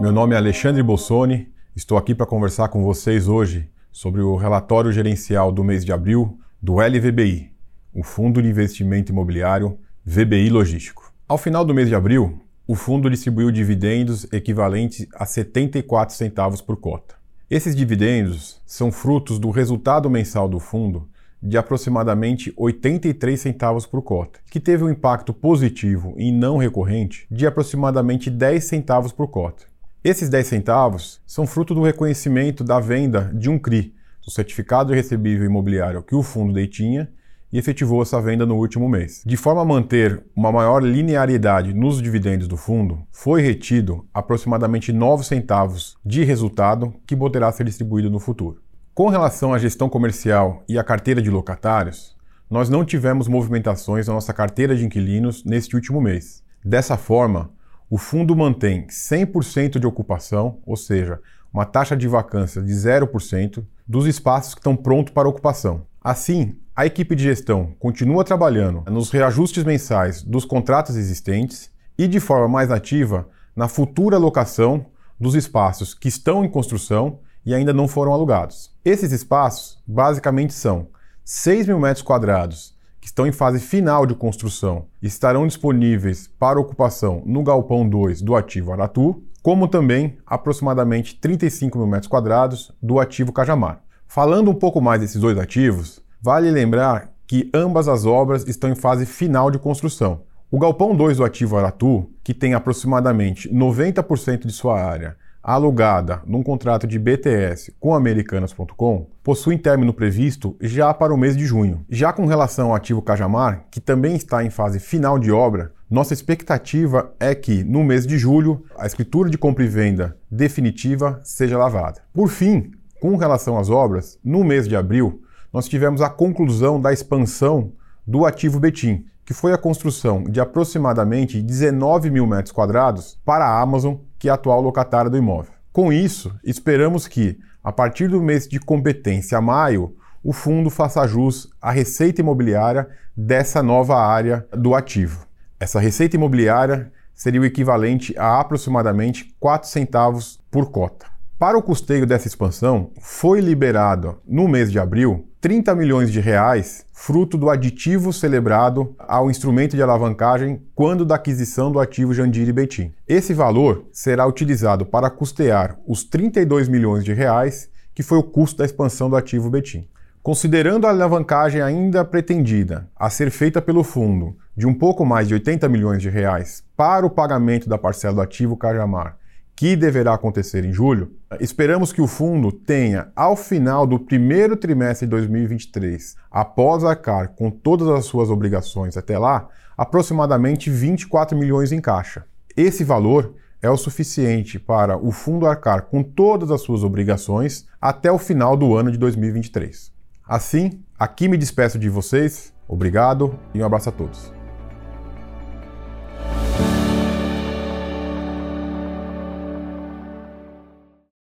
Meu nome é Alexandre Bolsoni, estou aqui para conversar com vocês hoje sobre o relatório gerencial do mês de abril do LVBI, o Fundo de Investimento Imobiliário VBI Logístico. Ao final do mês de abril, o fundo distribuiu dividendos equivalentes a 74 centavos por cota. Esses dividendos são frutos do resultado mensal do fundo de aproximadamente 83 centavos por cota, que teve um impacto positivo e não recorrente de aproximadamente 10 centavos por cota. Esses 10 centavos são fruto do reconhecimento da venda de um CRI, do certificado de recebível imobiliário que o fundo detinha e efetivou essa venda no último mês. De forma a manter uma maior linearidade nos dividendos do fundo, foi retido aproximadamente 9 centavos de resultado que poderá ser distribuído no futuro. Com relação à gestão comercial e à carteira de locatários, nós não tivemos movimentações na nossa carteira de inquilinos neste último mês. Dessa forma, o fundo mantém 100% de ocupação, ou seja, uma taxa de vacância de 0% dos espaços que estão prontos para ocupação. Assim, a equipe de gestão continua trabalhando nos reajustes mensais dos contratos existentes e de forma mais ativa na futura locação dos espaços que estão em construção e ainda não foram alugados. Esses espaços basicamente são 6 mil metros quadrados que estão em fase final de construção e estarão disponíveis para ocupação no Galpão 2 do ativo Aratu, como também aproximadamente 35 mil metros quadrados do ativo Cajamar. Falando um pouco mais desses dois ativos, vale lembrar que ambas as obras estão em fase final de construção. O Galpão 2 do ativo Aratu, que tem aproximadamente 90% de sua área alugada num contrato de BTS com Americanas.com possui término previsto já para o mês de junho. Já com relação ao ativo Cajamar, que também está em fase final de obra, nossa expectativa é que no mês de julho a escritura de compra e venda definitiva seja lavada. Por fim, com relação às obras, no mês de abril nós tivemos a conclusão da expansão do ativo Betim, que foi a construção de aproximadamente 19 mil metros quadrados para a Amazon, que é a atual locatária do imóvel. Com isso, esperamos que, a partir do mês de competência, maio, o fundo faça jus à receita imobiliária dessa nova área do ativo. Essa receita imobiliária seria o equivalente a aproximadamente 4 centavos por cota. Para o custeio dessa expansão, foi liberado no mês de abril 30 milhões de reais, fruto do aditivo celebrado ao instrumento de alavancagem quando da aquisição do ativo Jandiri Betim. Esse valor será utilizado para custear os 32 milhões de reais que foi o custo da expansão do ativo Betim. Considerando a alavancagem ainda pretendida a ser feita pelo fundo de um pouco mais de 80 milhões de reais para o pagamento da parcela do ativo Cajamar que deverá acontecer em julho, esperamos que o fundo tenha, ao final do primeiro trimestre de 2023, após arcar com todas as suas obrigações até lá, aproximadamente 24 milhões em caixa. Esse valor é o suficiente para o fundo arcar com todas as suas obrigações até o final do ano de 2023. Assim, aqui me despeço de vocês, obrigado e um abraço a todos.